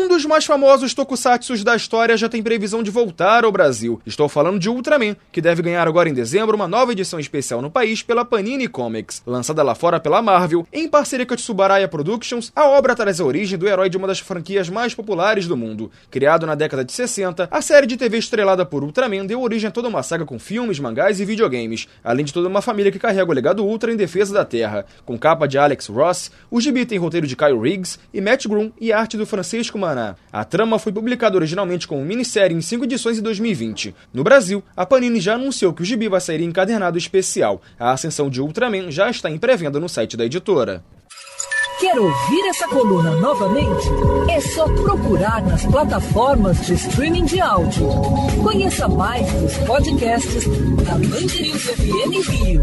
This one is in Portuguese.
Um dos mais famosos tokusatsus da história já tem previsão de voltar ao Brasil. Estou falando de Ultraman, que deve ganhar agora em dezembro uma nova edição especial no país pela Panini Comics. Lançada lá fora pela Marvel, em parceria com a Tsubaraya Productions, a obra traz a origem do herói de uma das franquias mais populares do mundo. Criado na década de 60, a série de TV estrelada por Ultraman deu origem a toda uma saga com filmes, mangás e videogames, além de toda uma família que carrega o legado Ultra em defesa da Terra. Com capa de Alex Ross, o gibi tem roteiro de Kyle Riggs e Matt Groom e arte do Francisco A trama foi publicada originalmente como minissérie em cinco edições em 2020. No Brasil, a Panini já anunciou que o gibi vai sair encadernado especial. A ascensão de Ultraman já está em pré-venda no site da editora. Quer ouvir essa coluna novamente? É só procurar nas plataformas de streaming de áudio. Conheça mais dos podcasts da Mandirinhos FM Rio.